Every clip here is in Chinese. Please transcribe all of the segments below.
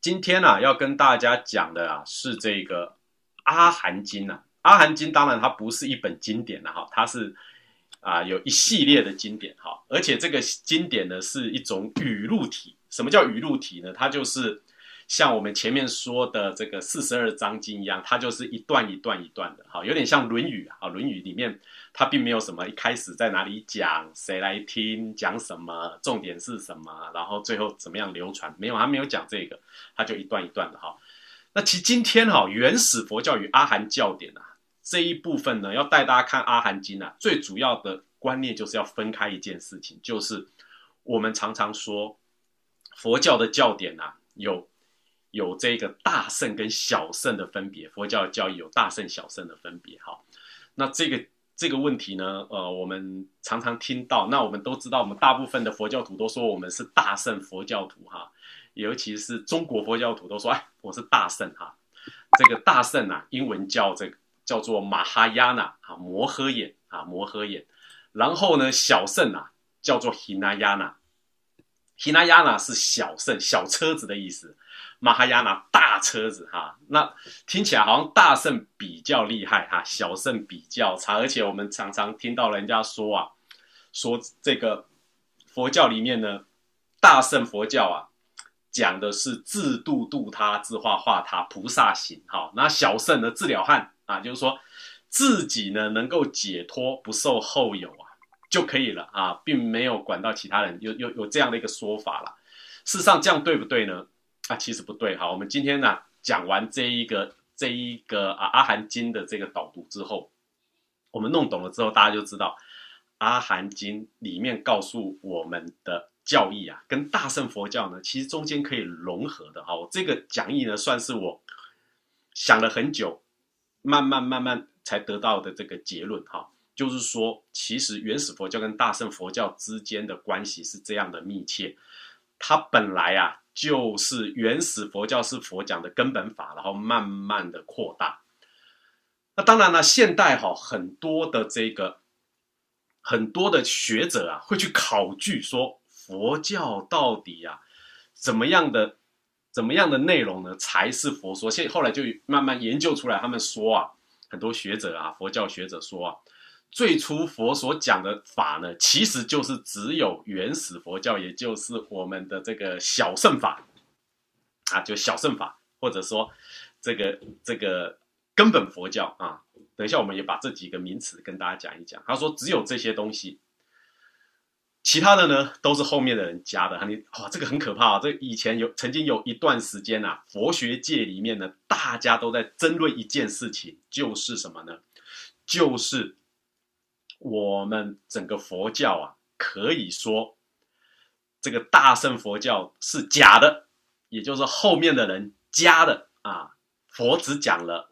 今天啊，要跟大家讲的啊是这个《阿含经》啊，《阿含经》当然它不是一本经典了哈，它是啊有一系列的经典哈，而且这个经典呢是一种语录体。什么叫语录体呢？它就是像我们前面说的这个四十二章经一样，它就是一段一段一段的哈，有点像《论语》啊，《论语》里面。它并没有什么一开始在哪里讲，谁来听，讲什么，重点是什么，然后最后怎么样流传，没有，他没有讲这个，他就一段一段的哈。那其实今天哈，原始佛教与阿含教典啊这一部分呢，要带大家看阿含经啊，最主要的观念就是要分开一件事情，就是我们常常说佛教的教典啊，有有这个大圣跟小圣的分别，佛教教义有大圣小圣的分别哈。那这个。这个问题呢，呃，我们常常听到。那我们都知道，我们大部分的佛教徒都说我们是大圣佛教徒哈，尤其是中国佛教徒都说，哎，我是大圣哈。这个大圣啊，英文叫这个叫做马哈亚纳啊，摩诃眼啊，摩诃眼。然后呢，小圣啊，叫做希那亚纳，希那亚纳是小圣，小车子的意思。马哈亚纳大车子哈，那听起来好像大圣比较厉害哈，小圣比较差，而且我们常常听到人家说啊，说这个佛教里面呢，大圣佛教啊，讲的是自度度他，自化化他，菩萨行哈，那小圣呢，自了汉啊，就是说自己呢能够解脱，不受后有啊就可以了啊，并没有管到其他人，有有有这样的一个说法了。事实上这样对不对呢？啊，其实不对哈。我们今天呢讲完这一个这一个啊阿含经的这个导读之后，我们弄懂了之后，大家就知道阿含经里面告诉我们的教义啊，跟大乘佛教呢，其实中间可以融合的哈。我这个讲义呢，算是我想了很久，慢慢慢慢才得到的这个结论哈，就是说，其实原始佛教跟大乘佛教之间的关系是这样的密切，它本来啊。就是原始佛教是佛讲的根本法，然后慢慢的扩大。那当然了，现代哈很多的这个很多的学者啊，会去考据说佛教到底啊怎么样的怎么样的内容呢才是佛说？现后来就慢慢研究出来，他们说啊，很多学者啊，佛教学者说啊。最初佛所讲的法呢，其实就是只有原始佛教，也就是我们的这个小乘法啊，就小乘法，或者说这个这个根本佛教啊。等一下，我们也把这几个名词跟大家讲一讲。他说，只有这些东西，其他的呢都是后面的人加的。你哇，这个很可怕啊！这以前有曾经有一段时间啊，佛学界里面呢，大家都在争论一件事情，就是什么呢？就是。我们整个佛教啊，可以说这个大乘佛教是假的，也就是后面的人加的啊。佛只讲了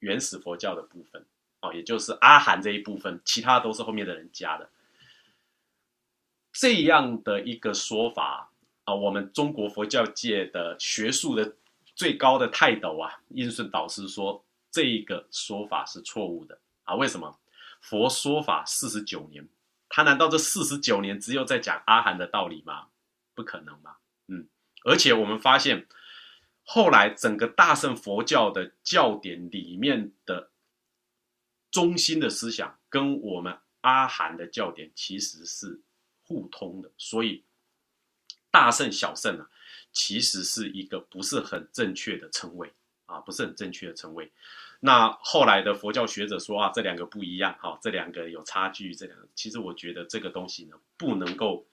原始佛教的部分哦，也就是阿含这一部分，其他都是后面的人加的。这样的一个说法啊，我们中国佛教界的学术的最高的泰斗啊，印顺导师说，这一个说法是错误的啊。为什么？佛说法四十九年，他难道这四十九年只有在讲阿含的道理吗？不可能吧。嗯，而且我们发现，后来整个大乘佛教的教典里面的中心的思想，跟我们阿含的教典其实是互通的。所以，大圣小圣啊，其实是一个不是很正确的称谓啊，不是很正确的称谓。那后来的佛教学者说啊，这两个不一样，哈，这两个有差距，这两个其实我觉得这个东西呢，不能够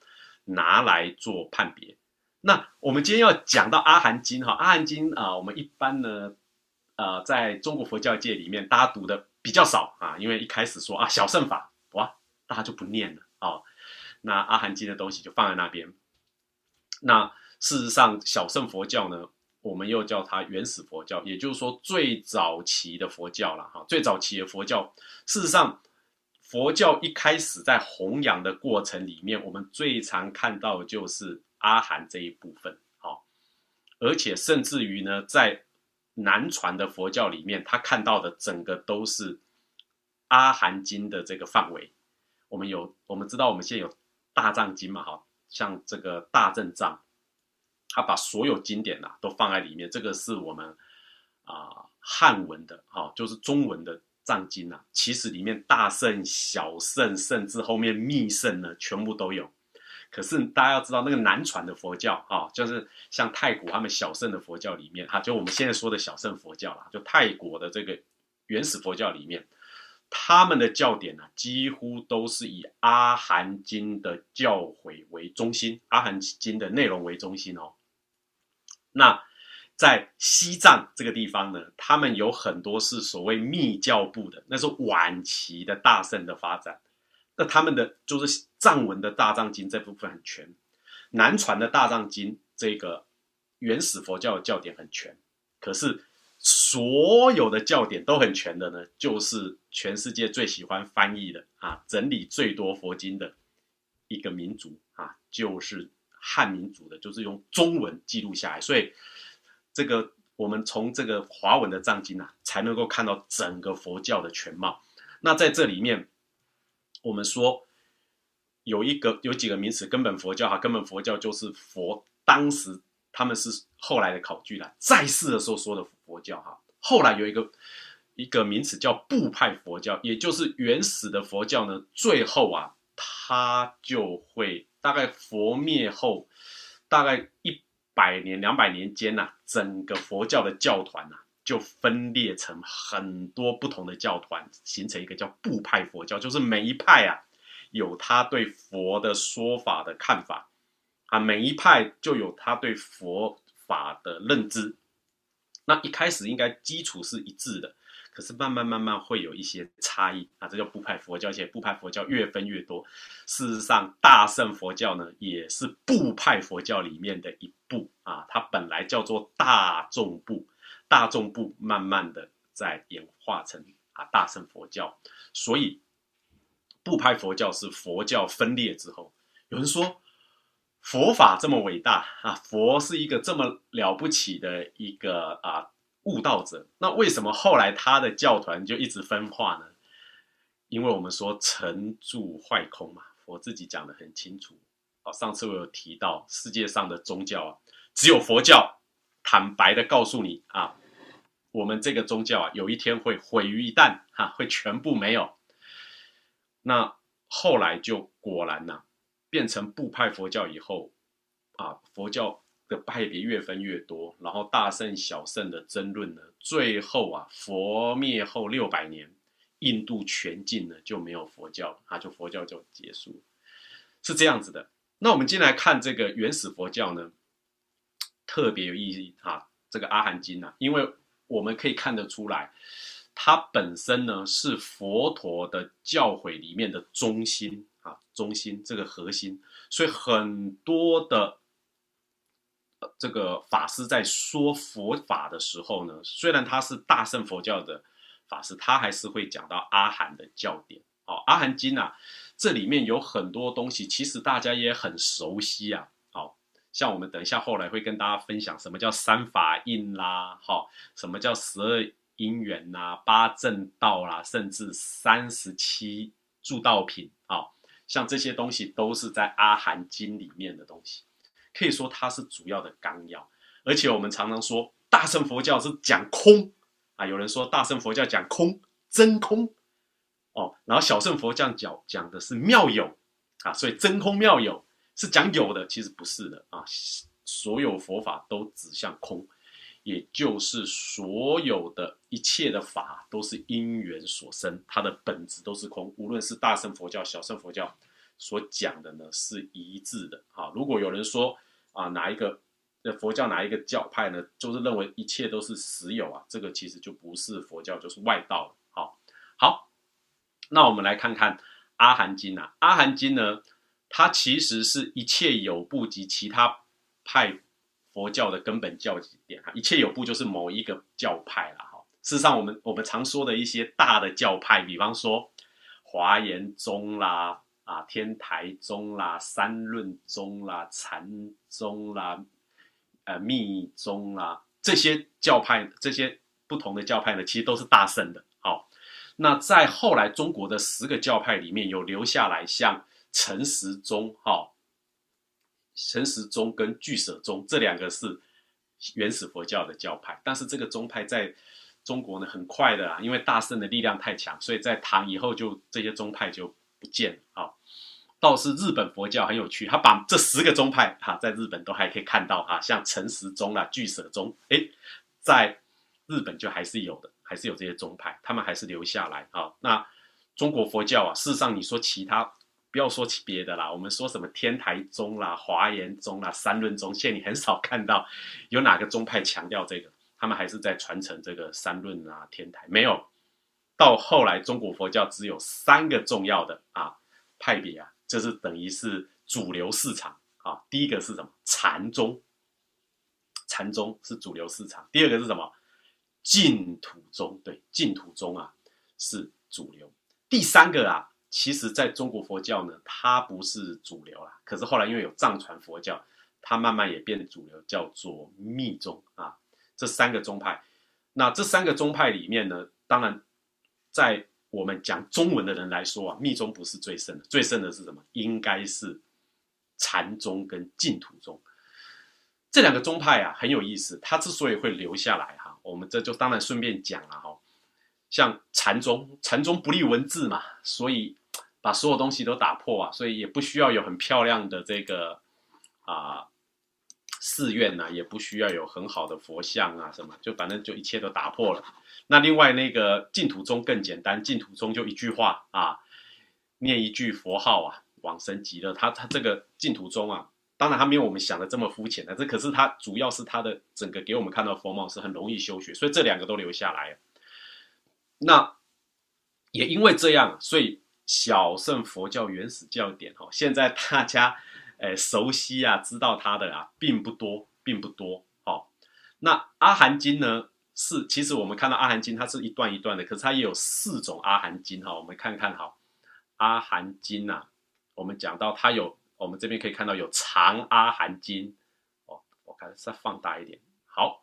拿来做判别。那我们今天要讲到阿含经哈，阿含经啊，我们一般呢，呃，在中国佛教界里面，大家读的比较少啊，因为一开始说啊小乘法哇，大家就不念了哦。那阿含经的东西就放在那边。那事实上，小乘佛教呢？我们又叫它原始佛教，也就是说最早期的佛教了哈。最早期的佛教，事实上，佛教一开始在弘扬的过程里面，我们最常看到就是阿含这一部分。好，而且甚至于呢，在南传的佛教里面，他看到的整个都是阿含经的这个范围。我们有，我们知道我们现在有大藏经嘛，哈，像这个大正藏。他把所有经典呐都放在里面。这个是我们啊汉文的，哈，就是中文的藏经呐。其实里面大圣、小圣，甚至后面密圣呢，全部都有。可是大家要知道，那个南传的佛教啊，就是像泰国他们小圣的佛教里面，哈，就我们现在说的小圣佛教啦，就泰国的这个原始佛教里面。他们的教典呢，几乎都是以《阿含经》的教诲为中心，《阿含经》的内容为中心哦。那在西藏这个地方呢，他们有很多是所谓密教部的，那是晚期的大圣的发展。那他们的就是藏文的大藏经这部分很全，南传的大藏经这个原始佛教的教典很全，可是。所有的教典都很全的呢，就是全世界最喜欢翻译的啊，整理最多佛经的一个民族啊，就是汉民族的，就是用中文记录下来。所以这个我们从这个华文的藏经啊，才能够看到整个佛教的全貌。那在这里面，我们说有一个有几个名词，根本佛教哈，根本佛教就是佛当时。他们是后来的考据了，在世的时候说的佛佛教哈，后来有一个一个名词叫部派佛教，也就是原始的佛教呢，最后啊，它就会大概佛灭后，大概一百年两百年间呐，整个佛教的教团呐，就分裂成很多不同的教团，形成一个叫部派佛教，就是每一派啊，有他对佛的说法的看法。啊，每一派就有他对佛法的认知，那一开始应该基础是一致的，可是慢慢慢慢会有一些差异啊，这叫部派佛教，而且部派佛教越分越多。事实上，大乘佛教呢也是部派佛教里面的一部啊，它本来叫做大众部，大众部慢慢的在演化成啊大乘佛教，所以部派佛教是佛教分裂之后，有人说。佛法这么伟大啊！佛是一个这么了不起的一个啊悟道者，那为什么后来他的教团就一直分化呢？因为我们说成住坏空嘛，佛自己讲的很清楚。哦，上次我有提到，世界上的宗教啊，只有佛教坦白的告诉你啊，我们这个宗教啊，有一天会毁于一旦，哈，会全部没有。那后来就果然呢。变成部派佛教以后，啊，佛教的派别越分越多，然后大圣小圣的争论呢，最后啊，佛灭后六百年，印度全境呢就没有佛教，啊，就佛教就结束，是这样子的。那我们进来看这个原始佛教呢，特别有意义啊，这个阿含经啊，因为我们可以看得出来，它本身呢是佛陀的教诲里面的中心。啊，中心这个核心，所以很多的这个法师在说佛法的时候呢，虽然他是大乘佛教的法师，他还是会讲到阿含的教典。哦，阿含经啊，这里面有很多东西，其实大家也很熟悉啊。好像我们等一下后来会跟大家分享什么叫三法印啦，好，什么叫十二因缘呐，八正道啦，甚至三十七助道品。像这些东西都是在阿含经里面的东西，可以说它是主要的纲要。而且我们常常说大乘佛教是讲空啊，有人说大乘佛教讲空真空哦，然后小乘佛教讲讲的是妙有啊，所以真空妙有是讲有的，其实不是的啊，所有佛法都指向空。也就是所有的一切的法都是因缘所生，它的本质都是空。无论是大乘佛教、小乘佛教所讲的呢，是一致的。啊，如果有人说啊，哪一个佛教哪一个教派呢，就是认为一切都是实有啊，这个其实就不是佛教，就是外道了。好，好，那我们来看看《阿含经》啊，《阿含经》呢，它其实是一切有部及其他派。佛教的根本教典哈，一切有部就是某一个教派了哈。事实上，我们我们常说的一些大的教派，比方说华严宗啦、啊天台宗啦、三论宗啦、禅宗啦、呃密宗啦，这些教派，这些不同的教派呢，其实都是大圣的。好，那在后来中国的十个教派里面有留下来，像陈时宗哈。陈时中跟巨舍宗这两个是原始佛教的教派，但是这个宗派在中国呢很快的啊，因为大圣的力量太强，所以在唐以后就这些宗派就不见了啊。倒是日本佛教很有趣，他把这十个宗派哈在日本都还可以看到哈，像陈时宗啦、巨舍宗，哎，在日本就还是有的，还是有这些宗派，他们还是留下来啊。那中国佛教啊，事实上你说其他。不要说起别的啦，我们说什么天台宗啦、华严宗啦、三论宗，现在你很少看到 有哪个宗派强调这个，他们还是在传承这个三论啊、天台。没有，到后来中国佛教只有三个重要的啊派别啊，这是等于是主流市场啊。第一个是什么？禅宗，禅宗是主流市场。第二个是什么？净土宗，对，净土宗啊是主流。第三个啊。其实，在中国佛教呢，它不是主流啦。可是后来因为有藏传佛教，它慢慢也变主流，叫做密宗啊。这三个宗派，那这三个宗派里面呢，当然，在我们讲中文的人来说啊，密宗不是最盛的，最盛的是什么？应该是禅宗跟净土宗这两个宗派啊，很有意思。它之所以会留下来哈，我们这就当然顺便讲了哈。像禅宗，禅宗不立文字嘛，所以。把所有东西都打破啊，所以也不需要有很漂亮的这个啊寺院呐，也不需要有很好的佛像啊什么，就反正就一切都打破了。那另外那个净土宗更简单，净土宗就一句话啊，念一句佛号啊，往生极乐。他他这个净土宗啊，当然他没有我们想的这么肤浅的，这可是他主要是他的整个给我们看到风貌是很容易修学，所以这两个都留下来。那也因为这样，所以。小乘佛教原始教典哈，现在大家诶 熟悉啊，知道它的啊并不多，并不多。好，那阿含经呢是，其实我们看到阿含经它是一段一段的，可是它也有四种阿含经哈。我们看看哈，阿含经呐，我们讲到它有，我们这边可以看到有长阿含经哦，我看再放大一点，好，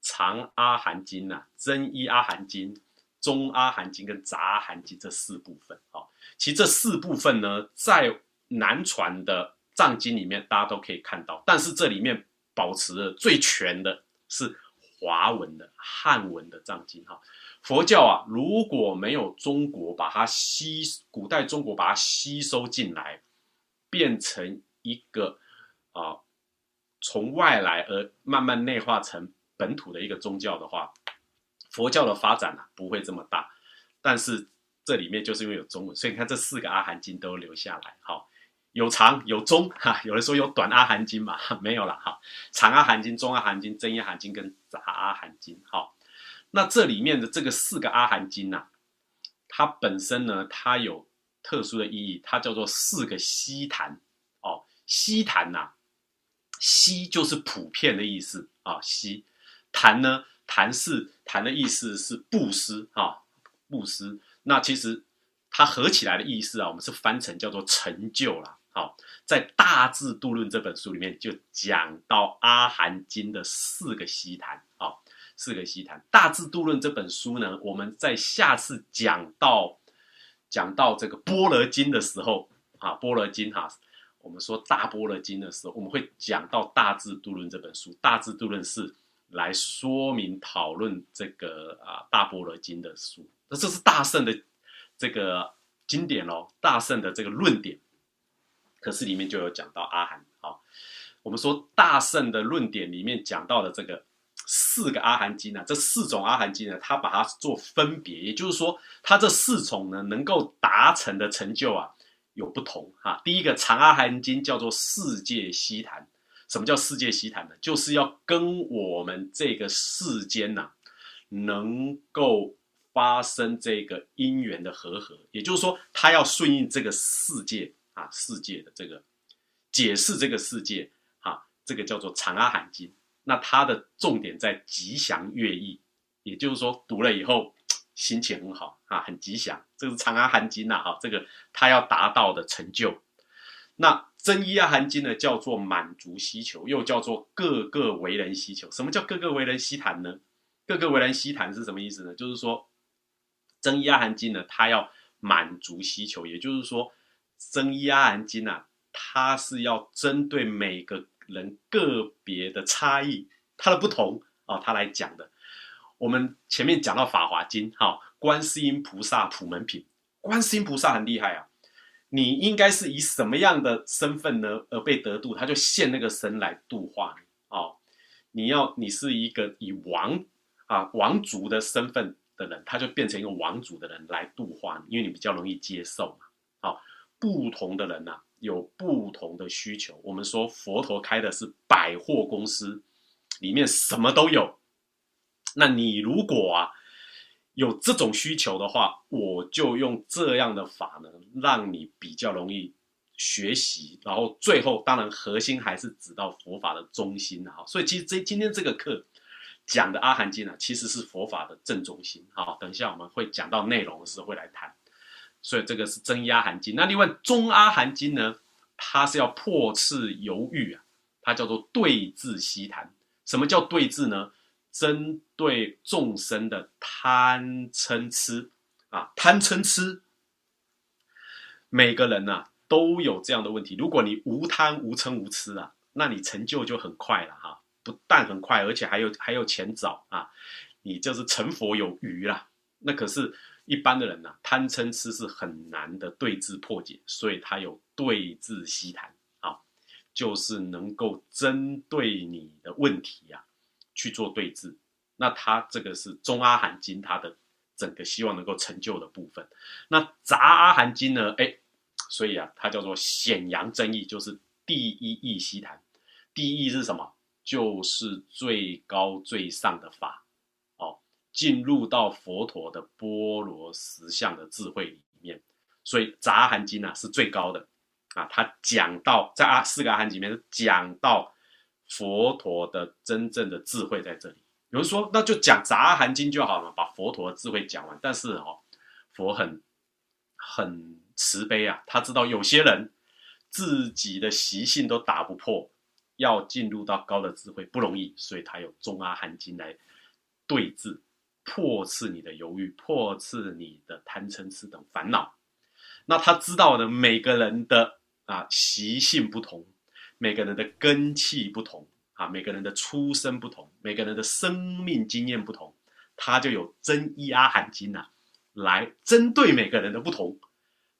长阿含经呐，真一阿含经。中阿含经跟杂阿含经这四部分，啊，其实这四部分呢，在南传的藏经里面，大家都可以看到。但是这里面保持的最全的是华文的汉文的藏经，哈。佛教啊，如果没有中国把它吸，古代中国把它吸收进来，变成一个啊，从外来而慢慢内化成本土的一个宗教的话。佛教的发展呢不会这么大，但是这里面就是因为有中文，所以你看这四个阿含经都留下来。好，有长有中哈，有人说有短阿含经嘛，没有了哈。长阿含经、中阿含经、真阿含经跟杂阿含经。好，那这里面的这个四个阿含经呐，它本身呢，它有特殊的意义，它叫做四个悉檀哦。悉檀呐，悉就是普遍的意思啊，悉檀呢。谈是谈的意思是布施啊，布施。那其实它合起来的意思啊，我们是翻成叫做成就了。好，在《大智度论》这本书里面就讲到阿含经的四个西谈啊，四个西谈。《大智度论》这本书呢，我们在下次讲到讲到这个般若经的时候啊，般若经哈，我们说大般若经的时候，我们会讲到《大智度论》这本书，《大智度论》是。来说明讨论这个啊大般若经的书，那这是大圣的这个经典喽，大圣的这个论点。可是里面就有讲到阿含啊，我们说大圣的论点里面讲到的这个四个阿含经呢，这四种阿含经呢，他把它做分别，也就是说，它这四种呢能够达成的成就啊有不同哈。第一个长阿含经叫做世界西谈。什么叫世界西谈呢？就是要跟我们这个世间呐，能够发生这个因缘的和合，也就是说，他要顺应这个世界啊，世界的这个解释这个世界啊，这个叫做长阿含经。那它的重点在吉祥悦意，也就是说，读了以后心情很好啊，很吉祥。这是长阿含经呐，哈，这个他要达到的成就。那真一阿含经呢，叫做满足需求，又叫做各个为人需求。什么叫各个为人希谈呢？各个为人希谈是什么意思呢？就是说，真一阿含经呢，它要满足需求，也就是说，真一阿含经啊，它是要针对每个人个别的差异，它的不同啊，它来讲的。我们前面讲到《法华经》哈，观世音菩萨普门品，观世音菩萨很厉害啊。你应该是以什么样的身份呢而被得度？他就现那个身来度化你哦。你要你是一个以王啊王族的身份的人，他就变成一个王族的人来度化你，因为你比较容易接受嘛。好，不同的人呐有不同的需求。我们说佛陀开的是百货公司，里面什么都有。那你如果啊。有这种需求的话，我就用这样的法呢，让你比较容易学习。然后最后，当然核心还是指到佛法的中心哈。所以其实这今天这个课讲的阿含经呢，其实是佛法的正中心。好，等一下我们会讲到内容的时候会来谈。所以这个是真阿含经。那另外中阿含经呢，它是要破斥犹豫啊，它叫做对治西谈。什么叫对治呢？针对众生的贪嗔痴啊，贪嗔痴，每个人呐都有这样的问题。如果你无贪无嗔无痴啊，那你成就就很快了哈，不但很快，而且还有还有钱找啊，你就是成佛有余啦。那可是，一般的人呐，贪嗔痴是很难的对治破解，所以他有对治西谈啊，就是能够针对你的问题呀。去做对峙，那他这个是中阿含经，他的整个希望能够成就的部分。那杂阿含经呢？哎，所以啊，它叫做显扬真义，就是第一义西谈。第一义是什么？就是最高最上的法，哦，进入到佛陀的波罗实相的智慧里面。所以杂阿含经呢是最高的啊，他讲到在阿四个阿含经里面讲到。佛陀的真正的智慧在这里。有人说，那就讲《杂含经》就好了，把佛陀的智慧讲完。但是哦，佛很很慈悲啊，他知道有些人自己的习性都打不破，要进入到高的智慧不容易，所以他有《中阿含经》来对治、破斥你的犹豫、破斥你的贪嗔痴等烦恼。那他知道的每个人的啊习性不同。每个人的根气不同啊，每个人的出身不同，每个人的生命经验不同，他就有真一阿含经呐，来针对每个人的不同，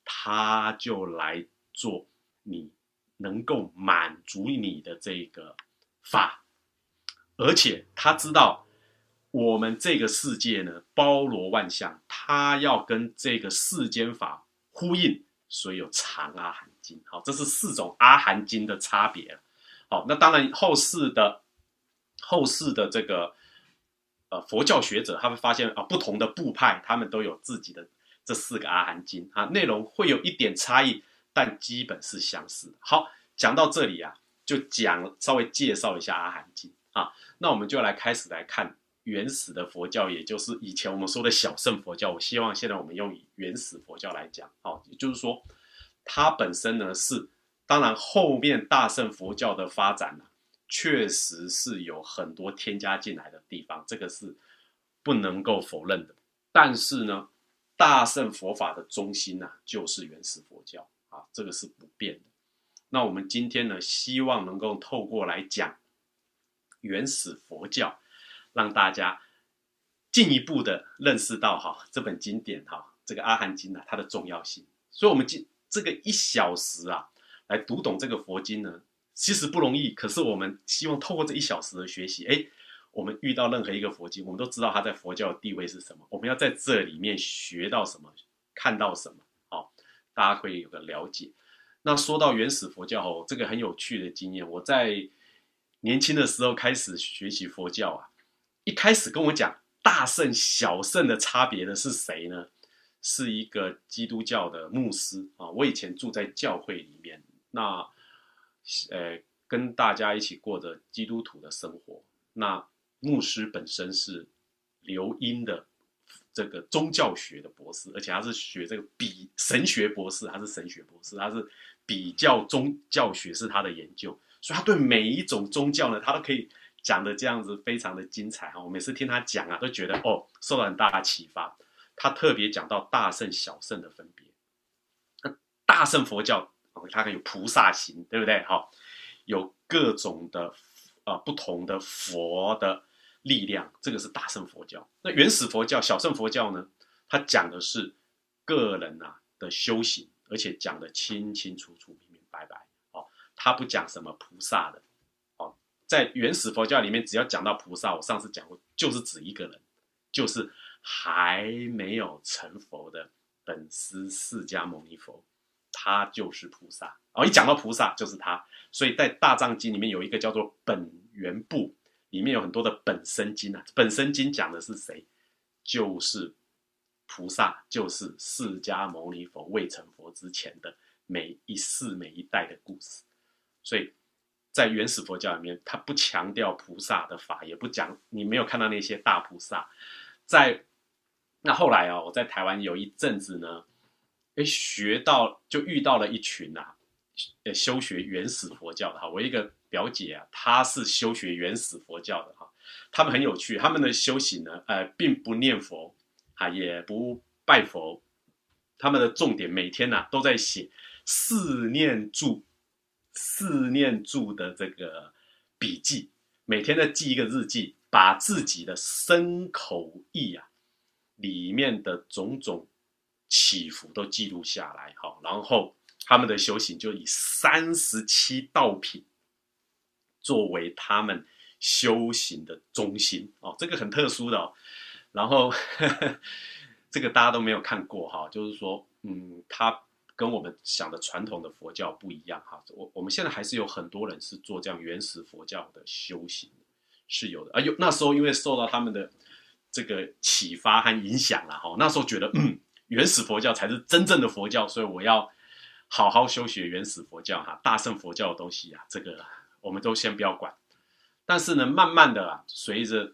他就来做你能够满足你的这个法，而且他知道我们这个世界呢包罗万象，他要跟这个世间法呼应，所以有长阿含经。好，这是四种阿含经的差别好，那当然后世的后世的这个呃佛教学者，他会发现啊，不同的部派他们都有自己的这四个阿含经啊，内容会有一点差异，但基本是相似的。好，讲到这里啊，就讲稍微介绍一下阿含经啊，那我们就来开始来看原始的佛教，也就是以前我们说的小乘佛教。我希望现在我们用原始佛教来讲，好，也就是说。它本身呢是，当然后面大乘佛教的发展呢，确实是有很多添加进来的地方，这个是不能够否认的。但是呢，大乘佛法的中心呢，就是原始佛教啊，这个是不变的。那我们今天呢，希望能够透过来讲原始佛教，让大家进一步的认识到哈这本经典哈这个阿含经呢它的重要性。所以，我们今这个一小时啊，来读懂这个佛经呢，其实不容易。可是我们希望透过这一小时的学习，哎，我们遇到任何一个佛经，我们都知道它在佛教的地位是什么。我们要在这里面学到什么，看到什么，好，大家可以有个了解。那说到原始佛教哦，这个很有趣的经验，我在年轻的时候开始学习佛教啊，一开始跟我讲大圣小圣的差别的是谁呢？是一个基督教的牧师啊，我以前住在教会里面，那呃跟大家一起过着基督徒的生活。那牧师本身是留英的这个宗教学的博士，而且他是学这个比神学博士，他是神学博士，他是比较宗教学是他的研究，所以他对每一种宗教呢，他都可以讲的这样子非常的精彩哈。我每次听他讲啊，都觉得哦受到很大的启发。他特别讲到大圣、小圣的分别。那大圣佛教哦，它有菩萨行，对不对？好，有各种的呃不同的佛的力量，这个是大圣佛教。那原始佛教、小圣佛教呢？它讲的是个人啊的修行，而且讲的清清楚楚、明明白白。哦，它不讲什么菩萨的。在原始佛教里面，只要讲到菩萨，我上次讲过，就是指一个人，就是还没有成佛的本师释迦牟尼佛。他就是菩萨哦，一讲到菩萨就是他，所以在大藏经里面有一个叫做本源部，里面有很多的本生经啊。本生经讲的是谁？就是菩萨，就是释迦牟尼佛未成佛之前的每一世每一代的故事。所以在原始佛教里面，他不强调菩萨的法，也不讲你没有看到那些大菩萨。在那后来啊，我在台湾有一阵子呢。哎，学到就遇到了一群呐，呃，修学原始佛教的哈。我一个表姐啊，她是修学原始佛教的哈。他们很有趣，他们的修行呢，呃，并不念佛，哈，也不拜佛。他们的重点每天呐都在写四念住、四念住的这个笔记，每天在记一个日记，把自己的身口意啊里面的种种。起伏都记录下来，好，然后他们的修行就以三十七道品作为他们修行的中心哦，这个很特殊的哦。然后 这个大家都没有看过哈，就是说，嗯，他跟我们想的传统的佛教不一样哈。我我们现在还是有很多人是做这样原始佛教的修行是有的，啊，有那时候因为受到他们的这个启发和影响了哈，那时候觉得嗯。原始佛教才是真正的佛教，所以我要好好修学原始佛教哈，大乘佛教的东西啊，这个我们都先不要管。但是呢，慢慢的啊，随着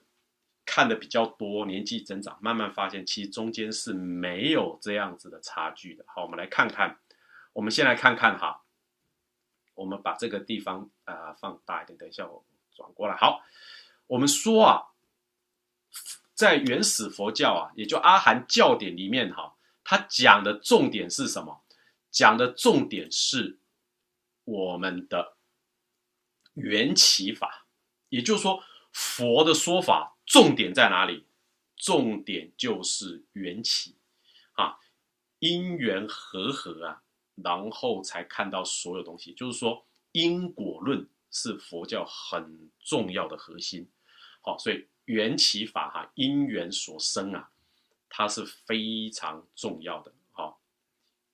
看的比较多，年纪增长，慢慢发现其实中间是没有这样子的差距的。好，我们来看看，我们先来看看哈，我们把这个地方啊放大一点，等一下我转过来。好，我们说啊，在原始佛教啊，也就阿含教典里面哈。他讲的重点是什么？讲的重点是我们的缘起法，也就是说，佛的说法重点在哪里？重点就是缘起啊，因缘和合啊，然后才看到所有东西。就是说，因果论是佛教很重要的核心。好，所以缘起法哈，因缘所生啊。它是非常重要的，好，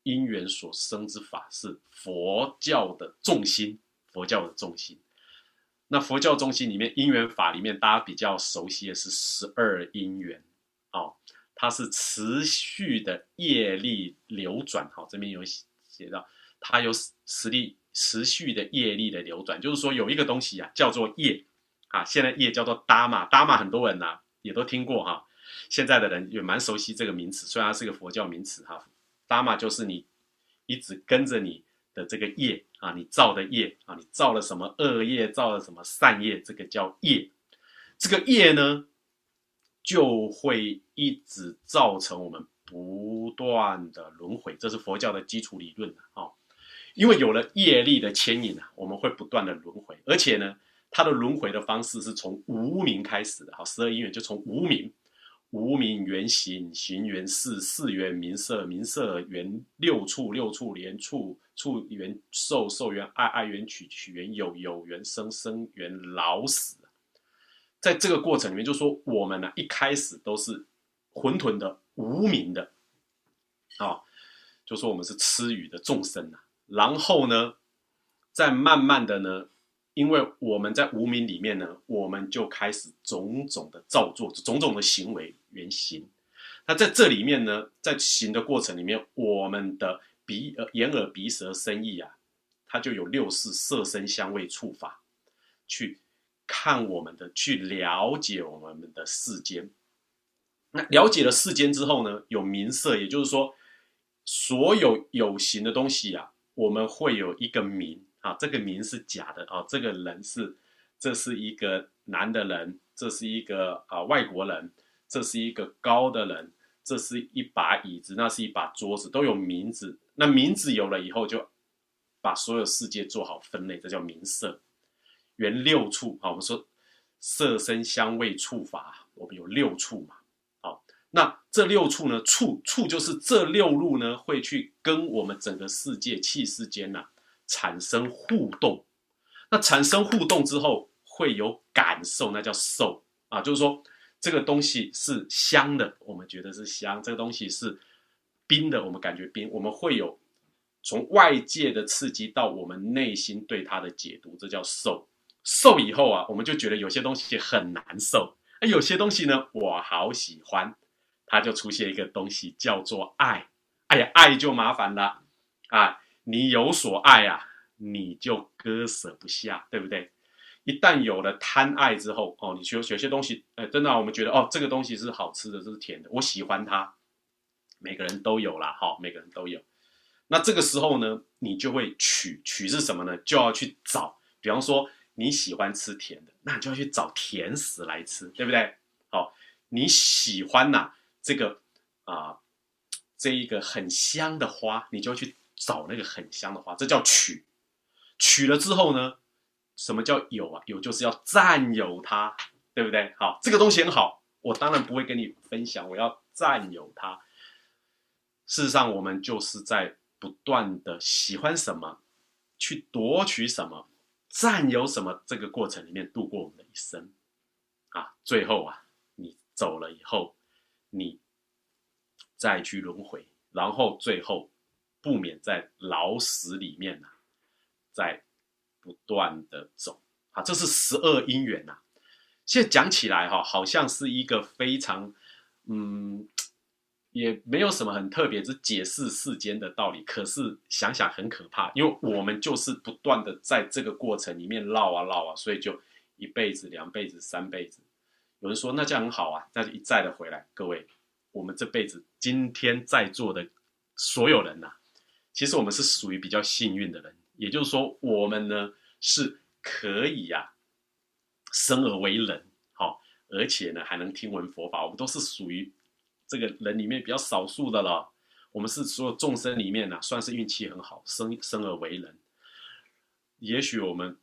因缘所生之法是佛教的重心，佛教的重心。那佛教中心里面，因缘法里面，大家比较熟悉的是十二因缘，哦，它是持续的业力流转，好，这边有写到，它有实力持续的业力的流转，就是说有一个东西啊，叫做业，啊，现在业叫做达玛，达玛很多人呐也都听过哈。现在的人也蛮熟悉这个名词，虽然它是个佛教名词哈。达玛就是你一直跟着你的这个业啊，你造的业啊，你造了什么恶业，造了什么善业，这个叫业。这个业呢，就会一直造成我们不断的轮回，这是佛教的基础理论啊。因为有了业力的牵引啊，我们会不断的轮回，而且呢，它的轮回的方式是从无名开始的。好，十二因缘就从无名。无名缘行，行缘事，事缘名色，名色缘六处，六处连处，处缘受，受缘爱，爱缘取，取缘有，有缘生，生缘老死。在这个过程里面，就说我们呢，一开始都是混沌的、无名的，啊，就说我们是痴语的众生呐。然后呢，再慢慢的呢。因为我们在无名里面呢，我们就开始种种的造作，种种的行为原型。那在这里面呢，在行的过程里面，我们的鼻、呃、眼、耳、鼻、舌、身、意啊，它就有六识、色、声、香味、触、法，去看我们的，去了解我们的世间。那了解了世间之后呢，有名色，也就是说，所有有形的东西啊，我们会有一个名。啊，这个名是假的啊！这个人是，这是一个男的人，这是一个啊外国人，这是一个高的人，这是一把椅子，那是一把桌子，都有名字。那名字有了以后，就把所有世界做好分类，这叫名色。原六处，好，我们说色声香味触法，我们有六处嘛，好，那这六处呢，处处就是这六路呢，会去跟我们整个世界气世间呐产生互动。那产生互动之后，会有感受，那叫受啊，就是说这个东西是香的，我们觉得是香；这个东西是冰的，我们感觉冰。我们会有从外界的刺激到我们内心对它的解读，这叫受。受以后啊，我们就觉得有些东西很难受，而有些东西呢，我好喜欢，它就出现一个东西叫做爱。哎呀，爱就麻烦了啊！你有所爱啊，你就割舍不下，对不对？一旦有了贪爱之后，哦，你学有些东西，呃，真的，我们觉得哦，这个东西是好吃的，这是甜的，我喜欢它。每个人都有啦，哈，每个人都有。那这个时候呢，你就会取取是什么呢？就要去找，比方说。你喜欢吃甜的，那你就要去找甜食来吃，对不对？好，你喜欢呐这个啊这一个很香的花，你就要去找那个很香的花，这叫取。取了之后呢，什么叫有啊？有就是要占有它，对不对？好，这个东西很好，我当然不会跟你分享，我要占有它。事实上，我们就是在不断的喜欢什么，去夺取什么。占有什么？这个过程里面度过我们的一生，啊，最后啊，你走了以后，你再去轮回，然后最后不免在老死里面呐，在不断的走啊，这是十二因缘呐。现在讲起来哈，好像是一个非常嗯。也没有什么很特别，是解释世间的道理。可是想想很可怕，因为我们就是不断的在这个过程里面绕啊绕啊，所以就一辈子、两辈子、三辈子。有人说那这样很好啊，那就一再的回来。各位，我们这辈子今天在座的所有人呐，其实我们是属于比较幸运的人。也就是说，我们呢是可以呀生而为人，好，而且呢还能听闻佛法，我们都是属于。这个人里面比较少数的了，我们是所有众生里面呢，算是运气很好，生生而为人。也许我们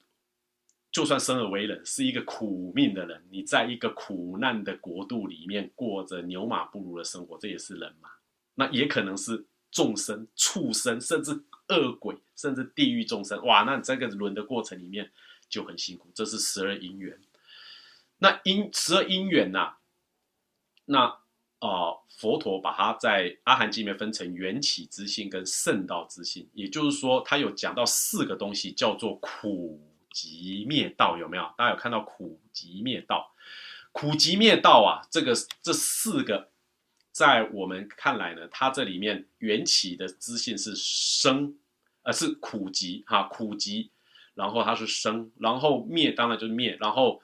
就算生而为人，是一个苦命的人，你在一个苦难的国度里面过着牛马不如的生活，这也是人嘛？那也可能是众生、畜生，甚至恶鬼，甚至地狱众生。哇，那这个轮的过程里面就很辛苦。这是十二因缘。那因十二因缘呐，那。啊，佛陀把它在《阿含经》里面分成缘起之心跟圣道之心，也就是说，他有讲到四个东西，叫做苦集灭道，有没有？大家有看到苦集灭道？苦集灭道啊，这个这四个，在我们看来呢，它这里面缘起的知性是生，呃，是苦集哈，苦集，然后它是生，然后灭当然就是灭，然后。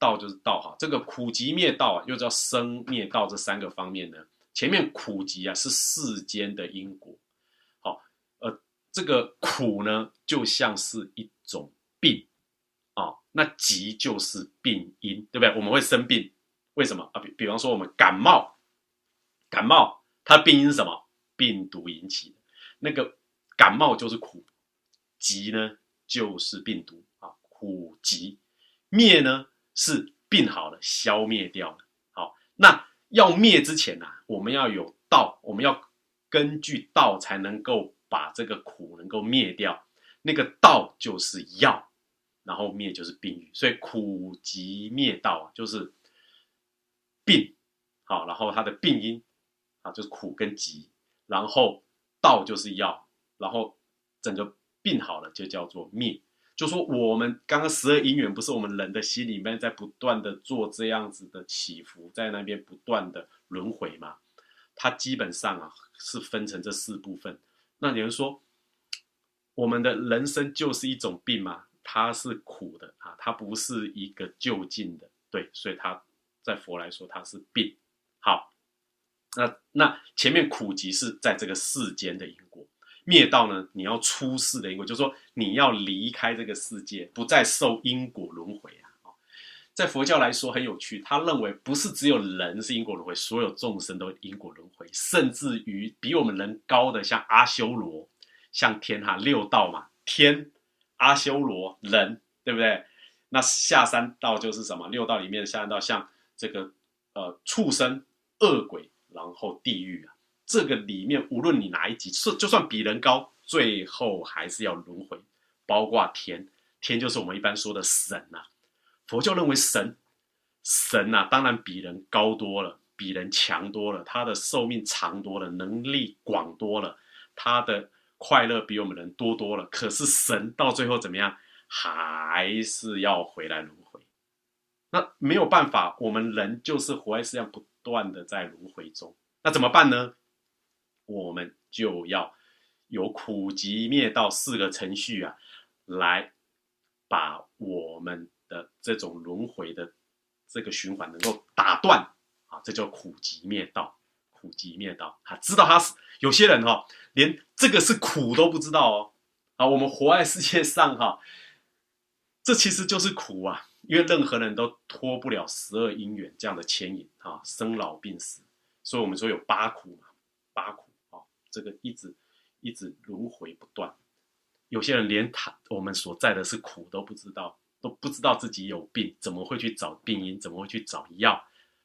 道就是道哈，这个苦集灭道啊，又叫生灭道这三个方面呢。前面苦集啊是世间的因果，好，呃，这个苦呢就像是一种病啊，那集就是病因，对不对？我们会生病，为什么啊？比比方说我们感冒，感冒它病因是什么？病毒引起的，那个感冒就是苦，疾呢就是病毒啊，苦疾灭呢？是病好了，消灭掉了。好，那要灭之前呢，我们要有道，我们要根据道才能够把这个苦能够灭掉。那个道就是药，然后灭就是病。所以苦疾灭道啊，就是病。好，然后它的病因就是苦跟集，然后道就是药，然后整个病好了就叫做灭。就说我们刚刚十二因缘，不是我们人的心里面在不断的做这样子的起伏，在那边不断的轮回嘛？它基本上啊是分成这四部分。那有人说，我们的人生就是一种病吗？它是苦的啊，它不是一个就近的。对，所以它在佛来说它是病。好，那那前面苦集是在这个世间的因果。灭道呢？你要出世的因果，就是说你要离开这个世界，不再受因果轮回啊！在佛教来说很有趣，他认为不是只有人是因果轮回，所有众生都因果轮回，甚至于比我们人高的，像阿修罗，像天哈六道嘛，天、阿修罗、人，对不对？那下三道就是什么？六道里面下三道，像这个呃畜生、恶鬼，然后地狱啊。这个里面无论你哪一级，是就算比人高，最后还是要轮回。包括天，天就是我们一般说的神呐。佛教认为神，神呐，当然比人高多了，比人强多了，他的寿命长多了，能力广多了，他的快乐比我们人多多了。可是神到最后怎么样？还是要回来轮回，那没有办法，我们人就是活在世上，不断的在轮回中，那怎么办呢？我们就要有苦集灭道四个程序啊，来把我们的这种轮回的这个循环能够打断啊，这叫苦集灭道，苦集灭道啊，知道他是有些人哈，连这个是苦都不知道哦，啊，我们活在世界上哈。这其实就是苦啊，因为任何人都脱不了十二因缘这样的牵引啊，生老病死，所以我们说有八苦嘛，八苦啊，这个一直一直轮回不断。有些人连他我们所在的是苦都不知道，都不知道自己有病，怎么会去找病因？怎么会去找药？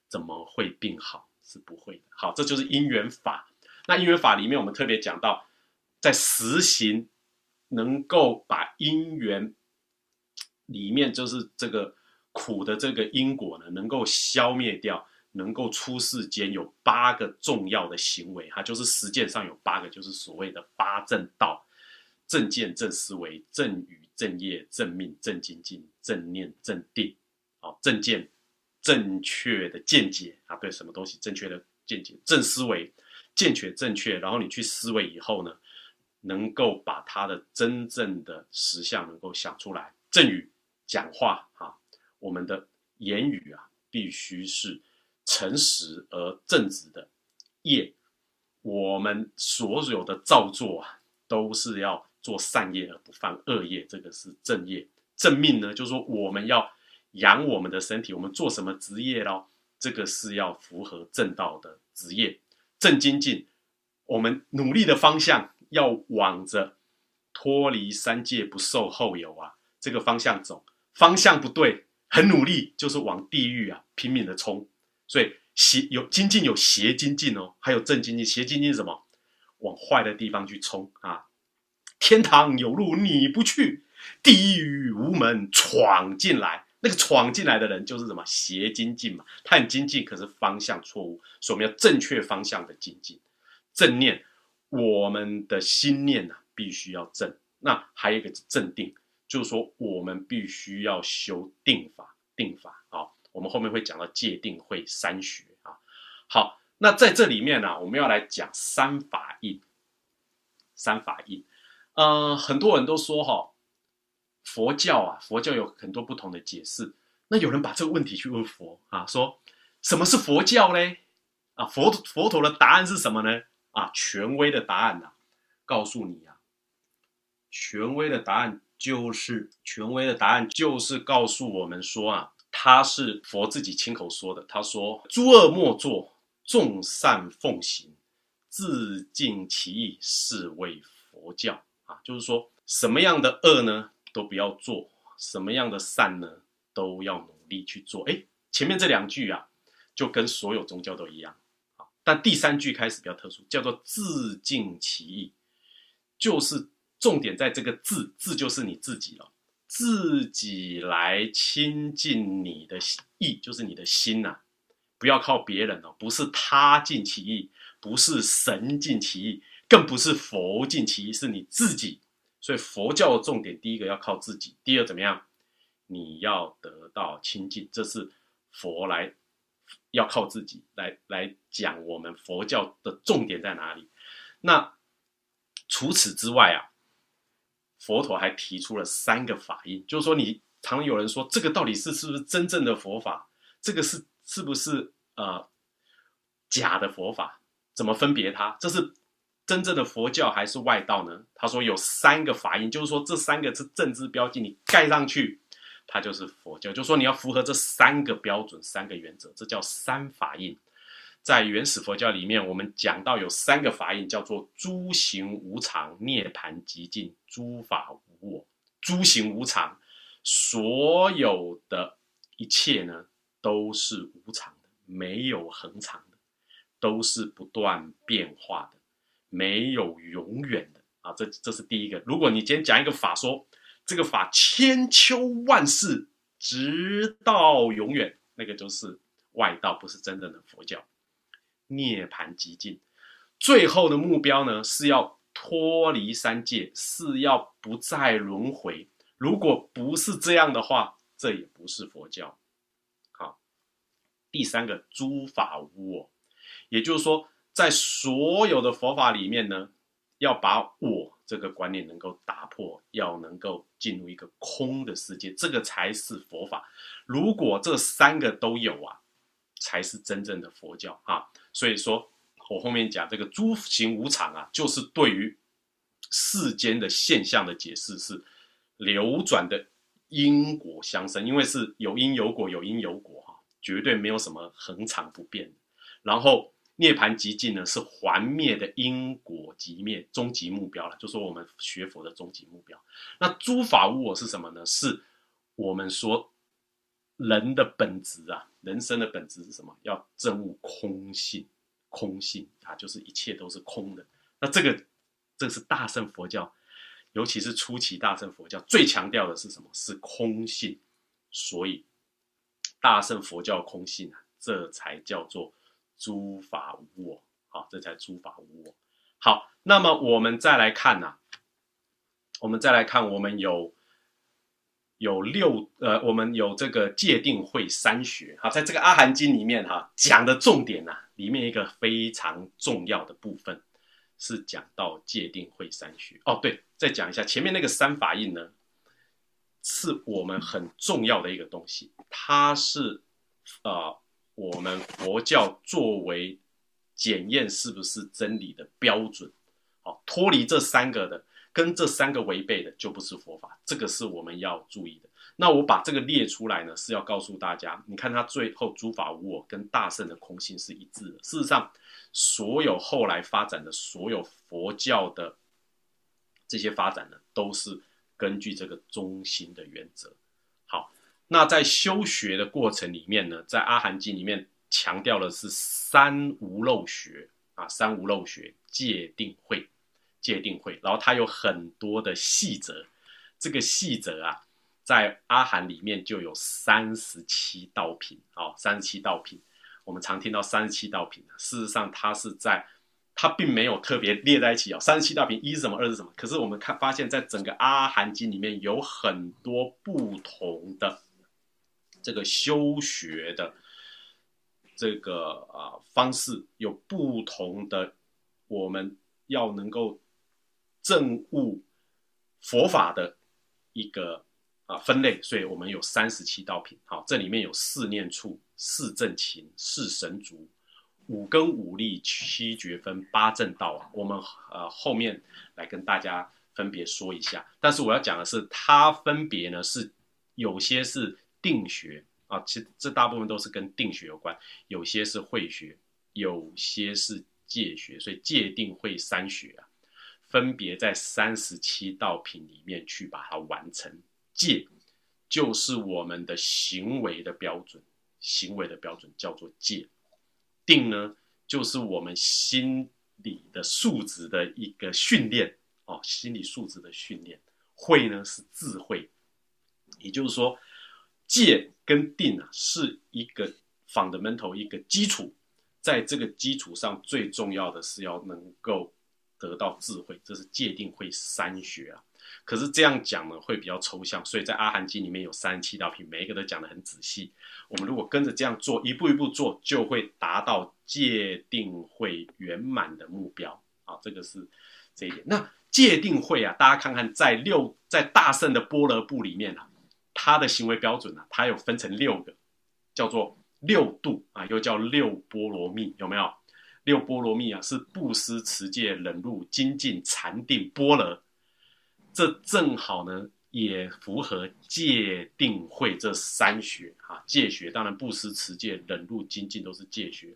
怎么会病好？是不会的。好，这就是因缘法。那因缘法里面，我们特别讲到，在实行能够把因缘。里面就是这个苦的这个因果呢，能够消灭掉，能够出世间有八个重要的行为，哈，就是实践上有八个，就是所谓的八正道：正见、正思维、正语、正业、正命、正精进、正念、正定。好，正见，正确的见解啊，对什么东西正确的见解；正思维，见确正确，然后你去思维以后呢，能够把它的真正的实相能够想出来；正语。讲话哈，我们的言语啊，必须是诚实而正直的。业，我们所有的造作啊，都是要做善业而不犯恶业，这个是正业。正命呢，就是说我们要养我们的身体，我们做什么职业咯？这个是要符合正道的职业。正精进，我们努力的方向要往着脱离三界不受后有啊这个方向走。方向不对，很努力，就是往地狱啊拼命的冲。所以邪有精进，有邪精进哦，还有正精进。邪精进是什么？往坏的地方去冲啊！天堂有路你不去，地狱无门闯进来。那个闯进来的人就是什么？邪精进嘛。他很精进，可是方向错误，所以我们要正确方向的精进。正念，我们的心念呐，必须要正。那还有一个是正定。就是说，我们必须要修定法，定法啊。我们后面会讲到戒定慧三学啊。好，那在这里面呢，我们要来讲三法印。三法印，呃，很多人都说哈，佛教啊，佛教有很多不同的解释。那有人把这个问题去问佛啊，说什么是佛教嘞？啊，佛佛陀的答案是什么呢？啊，权威的答案呐，告诉你啊，权威的答案。就是权威的答案，就是告诉我们说啊，他是佛自己亲口说的。他说：“诸恶莫作，众善奉行，自尽其意，是为佛教。”啊，就是说什么样的恶呢，都不要做；什么样的善呢，都要努力去做。哎，前面这两句啊，就跟所有宗教都一样啊。但第三句开始比较特殊，叫做“自尽其意”，就是。重点在这个自，自就是你自己了，自己来亲近你的意，就是你的心呐，不要靠别人哦，不是他尽其意，不是神尽其意，更不是佛尽其意，是你自己。所以佛教的重点，第一个要靠自己，第二怎么样？你要得到亲近，这是佛来要靠自己来来讲我们佛教的重点在哪里？那除此之外啊。佛陀还提出了三个法印，就是说，你常有人说这个到底是是不是真正的佛法？这个是是不是呃假的佛法？怎么分别它？这是真正的佛教还是外道呢？他说有三个法印，就是说这三个是正字标记，你盖上去，它就是佛教。就是说你要符合这三个标准、三个原则，这叫三法印。在原始佛教里面，我们讲到有三个法印，叫做诸行无常、涅盘极尽、诸法无我，诸行无常，所有的一切呢都是无常的，没有恒常的，都是不断变化的，没有永远的啊！这这是第一个。如果你今天讲一个法说，这个法千秋万世，直到永远，那个就是外道，不是真正的佛教。涅槃极尽，最后的目标呢是要脱离三界，是要不再轮回。如果不是这样的话，这也不是佛教。好，第三个，诸法无我，也就是说，在所有的佛法里面呢，要把我这个观念能够打破，要能够进入一个空的世界，这个才是佛法。如果这三个都有啊，才是真正的佛教啊。所以说，我后面讲这个诸行无常啊，就是对于世间的现象的解释是流转的因果相生，因为是有因有果，有因有果哈，绝对没有什么恒常不变。然后涅槃极尽呢，是环灭的因果极灭终极目标了，就说我们学佛的终极目标。那诸法无我是什么呢？是我们说人的本质啊。人生的本质是什么？要证悟空性，空性啊，就是一切都是空的。那这个，这是大乘佛教，尤其是初期大乘佛教最强调的是什么？是空性。所以，大乘佛教空性啊，这才叫做诸法无我。好，这才诸法无我。好，那么我们再来看呐，我们再来看，我们有。有六呃，我们有这个界定会三学哈，在这个阿含经里面哈讲的重点呐，里面一个非常重要的部分是讲到界定会三学哦。对，再讲一下前面那个三法印呢，是我们很重要的一个东西，它是呃我们佛教作为检验是不是真理的标准。好，脱离这三个的。跟这三个违背的就不是佛法，这个是我们要注意的。那我把这个列出来呢，是要告诉大家，你看他最后诸法无我跟大圣的空性是一致的。事实上，所有后来发展的所有佛教的这些发展呢，都是根据这个中心的原则。好，那在修学的过程里面呢，在阿含经里面强调的是三无漏学啊，三无漏学界定慧。界定会，然后它有很多的细则，这个细则啊，在阿含里面就有三十七道品，哦，三十七道品，我们常听到三十七道品，事实上它是在，它并没有特别列在一起哦，三十七道品一是什么，二是什么？可是我们看发现，在整个阿含经里面有很多不同的这个修学的这个啊方式，有不同的我们要能够。正悟佛法的一个啊分类，所以我们有三十七道品。好，这里面有四念处、四正勤、四神足、五根五力、七觉分、八正道啊。我们呃后面来跟大家分别说一下。但是我要讲的是，它分别呢是有些是定学啊，其实这大部分都是跟定学有关；有些是会学，有些是戒学，所以戒定会三学啊。分别在三十七道品里面去把它完成。戒就是我们的行为的标准，行为的标准叫做戒。定呢，就是我们心理的素质的一个训练哦，心理素质的训练。慧呢是智慧，也就是说，戒跟定啊是一个 fundamental 一个基础，在这个基础上最重要的是要能够。得到智慧，这是界定会三学啊。可是这样讲呢，会比较抽象，所以在阿含经里面有三十七道品，每一个都讲得很仔细。我们如果跟着这样做，一步一步做，就会达到界定会圆满的目标啊。这个是这一点。那界定会啊，大家看看，在六在大圣的波罗部里面啊，它的行为标准呢，它有分成六个，叫做六度啊，又叫六波罗蜜，有没有？六波罗蜜啊，是布施、持戒、忍辱、精进、禅定、般若，这正好呢，也符合戒定慧这三学啊。戒学当然布施、持戒、忍辱、精进都是戒学，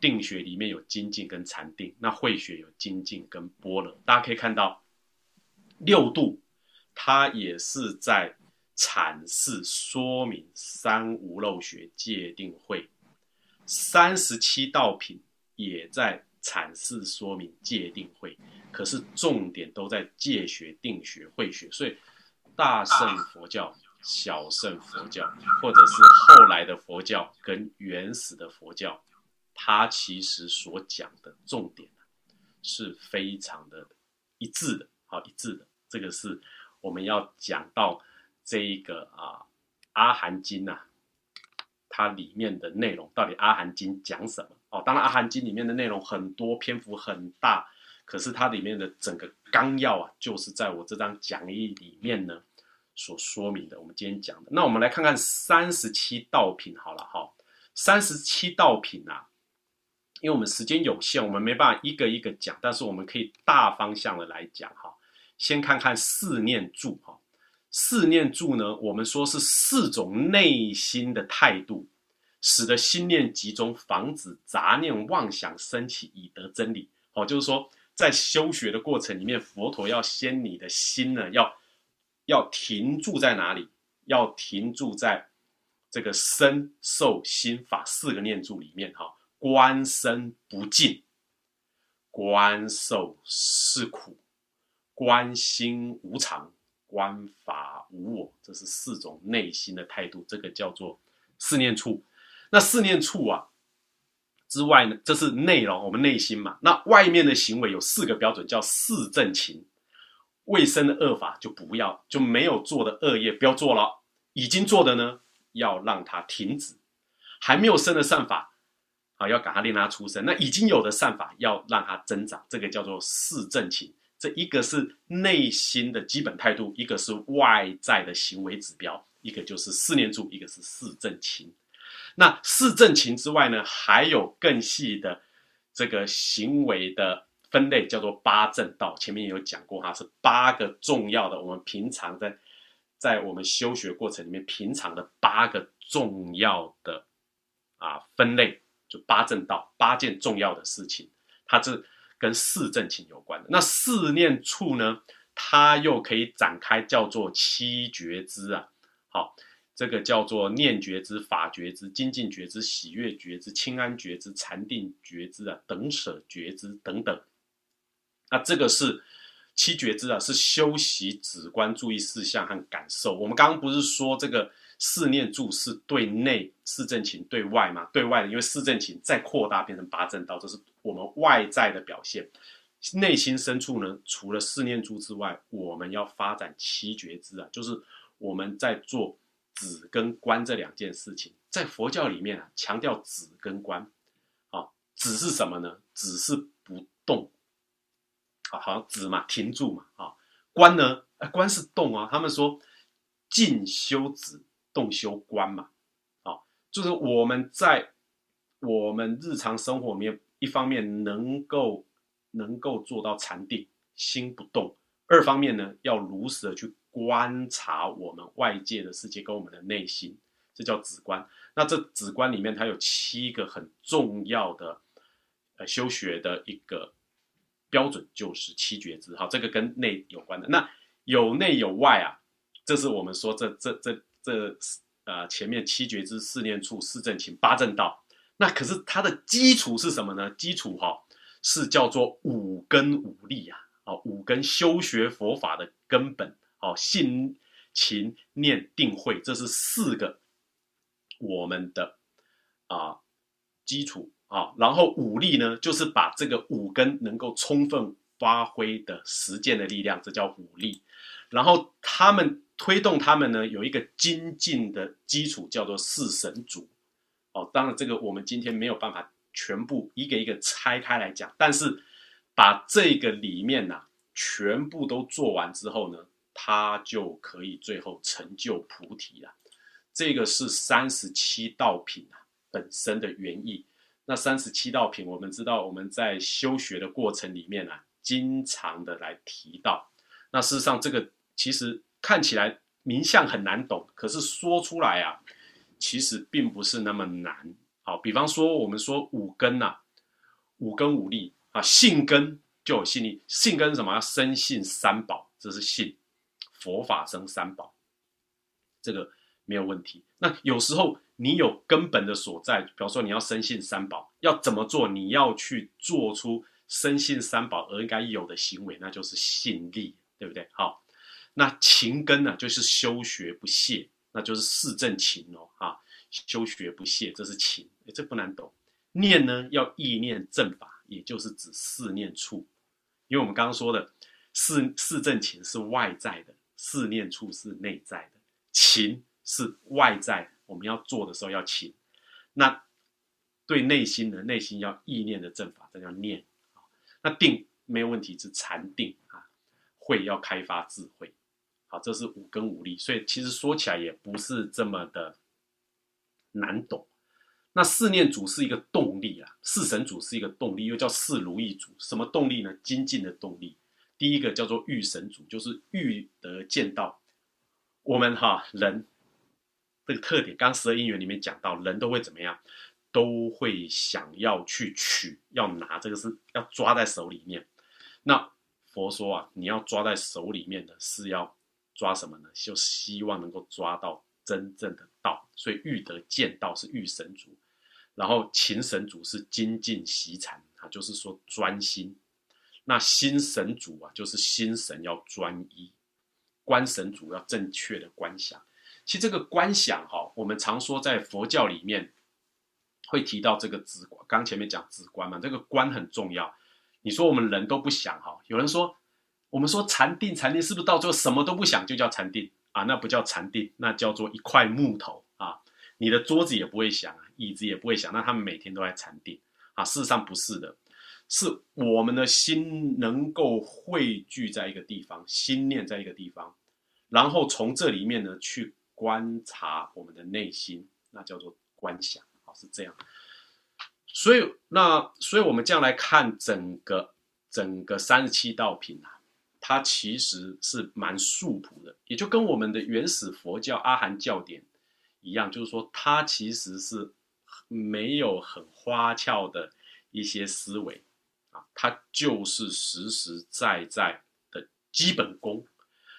定学里面有精进跟禅定，那慧学有精进跟般若。大家可以看到，六度它也是在阐释说明三无漏学戒定慧，三十七道品也在阐释说明界定会，可是重点都在戒学、定学、会学，所以大乘佛教、小乘佛教，或者是后来的佛教跟原始的佛教，它其实所讲的重点是非常的一致的，好一致的，这个是。我们要讲到这一个啊，《阿含经》呐，它里面的内容到底《阿含经》讲什么？哦，当然，《阿含经》里面的内容很多，篇幅很大，可是它里面的整个纲要啊，就是在我这张讲义里面呢所说明的。我们今天讲的，那我们来看看三十七道品好了哈。三十七道品啊，因为我们时间有限，我们没办法一个一个讲，但是我们可以大方向的来讲哈。先看看四念住哈，四念住呢，我们说是四种内心的态度，使得心念集中，防止杂念妄想升起，以得真理。好，就是说在修学的过程里面，佛陀要先你的心呢，要要停住在哪里？要停住在这个身受心法四个念住里面哈，观身不净，观受是苦。观心无常，观法无我，这是四种内心的态度。这个叫做四念处。那四念处啊之外呢，这是内容，我们内心嘛。那外面的行为有四个标准，叫四正勤。未生的恶法就不要，就没有做的恶业不要做了。已经做的呢，要让它停止。还没有生的善法啊，要赶快令它出生。那已经有的善法要让它增长，这个叫做四正勤。这一个是内心的基本态度，一个是外在的行为指标，一个就是四念处，一个是四正勤。那四正勤之外呢，还有更细的这个行为的分类，叫做八正道。前面也有讲过哈，是八个重要的，我们平常在在我们修学过程里面，平常的八个重要的啊分类，就八正道，八件重要的事情，它是。跟四正勤有关的那四念处呢，它又可以展开叫做七觉知啊。好，这个叫做念觉知、法觉知、精进觉知、喜悦觉知、清安觉知、禅定觉知啊，等舍觉知等等。那这个是七觉知啊，是修习止观注意事项和感受。我们刚刚不是说这个四念住是对内四正勤，对外嘛？对外的，因为四正勤再扩大变成八正道，这是。我们外在的表现，内心深处呢，除了四念住之外，我们要发展七觉知啊，就是我们在做止跟观这两件事情。在佛教里面啊，强调止跟观。啊，止是什么呢？止是不动。啊，好止嘛，停住嘛。啊，观呢？哎，观是动啊。他们说静修止，动修观嘛。啊，就是我们在我们日常生活里面。一方面能够能够做到禅定，心不动；二方面呢，要如实的去观察我们外界的世界跟我们的内心，这叫止观。那这止观里面，它有七个很重要的呃修学的一个标准，就是七觉知。好，这个跟内有关的。那有内有外啊，这是我们说这这这这呃前面七觉知、四念处、四正勤、八正道。那可是它的基础是什么呢？基础哈是叫做五根五力啊，哦，五根修学佛法的根本，哦，信、勤、念、定、慧，这是四个我们的啊基础啊。然后五力呢，就是把这个五根能够充分发挥的实践的力量，这叫五力。然后他们推动他们呢，有一个精进的基础，叫做四神主。哦，当然，这个我们今天没有办法全部一个一个拆开来讲，但是把这个里面呐全部都做完之后呢，他就可以最后成就菩提了。这个是三十七道品啊本身的原意。那三十七道品，我们知道我们在修学的过程里面啊，经常的来提到。那事实上，这个其实看起来名相很难懂，可是说出来啊。其实并不是那么难，好，比方说我们说五根呐，五根五力啊，性根就有性力，性根是什么？要生性三宝，这是性；佛法僧三宝，这个没有问题。那有时候你有根本的所在，比方说你要深信三宝，要怎么做？你要去做出深信三宝而应该有的行为，那就是信力，对不对？好，那勤根呢，就是修学不懈，那就是四正勤哦，啊，修学不懈，这是勤，这不难懂。念呢，要意念正法，也就是指四念处，因为我们刚刚说的四四正勤是外在的，四念处是内在的，勤是外在，我们要做的时候要勤。那对内心的内心要意念的正法，这叫念啊。那定没有问题，是禅定啊。慧要开发智慧，好，这是五根五力，所以其实说起来也不是这么的难懂。那四念祖是一个动力啊，四神主是一个动力，又叫四如意主。什么动力呢？精进的动力。第一个叫做欲神主，就是欲得见到我们哈人这个特点。刚十二因缘里面讲到，人都会怎么样？都会想要去取，要拿，这个是要抓在手里面。那佛说啊，你要抓在手里面的是要抓什么呢？就希望能够抓到真正的道。所以欲得见道是欲神主。然后勤神主是精进习禅啊，就是说专心。那心神主啊，就是心神要专一。观神主要正确的观想。其实这个观想哈，我们常说在佛教里面会提到这个止观。刚前面讲止观嘛，这个观很重要。你说我们人都不想哈，有人说我们说禅定，禅定是不是到最后什么都不想就叫禅定啊？那不叫禅定，那叫做一块木头啊。你的桌子也不会响。椅子也不会想，那他们每天都在禅定啊。事实上不是的，是我们的心能够汇聚在一个地方，心念在一个地方，然后从这里面呢去观察我们的内心，那叫做观想啊，是这样。所以那所以我们这样来看整个整个三十七道品啊，它其实是蛮素朴的，也就跟我们的原始佛教阿含教典一样，就是说它其实是。没有很花俏的一些思维它就是实实在在的基本功。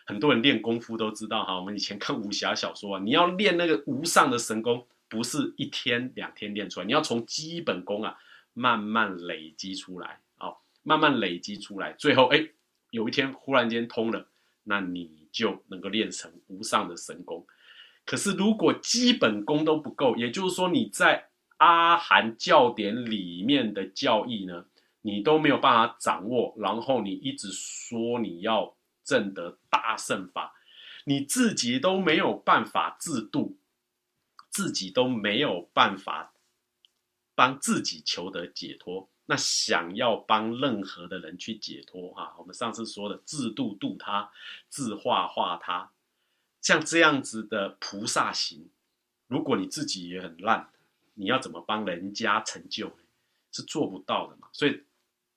很多人练功夫都知道哈，我们以前看武侠小说啊，你要练那个无上的神功，不是一天两天练出来，你要从基本功啊慢慢累积出来啊，慢慢累积出来，最后哎，有一天忽然间通了，那你就能够练成无上的神功。可是如果基本功都不够，也就是说你在阿含教典里面的教义呢，你都没有办法掌握，然后你一直说你要证得大圣法，你自己都没有办法自度，自己都没有办法帮自己求得解脱，那想要帮任何的人去解脱啊，我们上次说的自度度他，自化化他，像这样子的菩萨行，如果你自己也很烂。你要怎么帮人家成就？是做不到的嘛。所以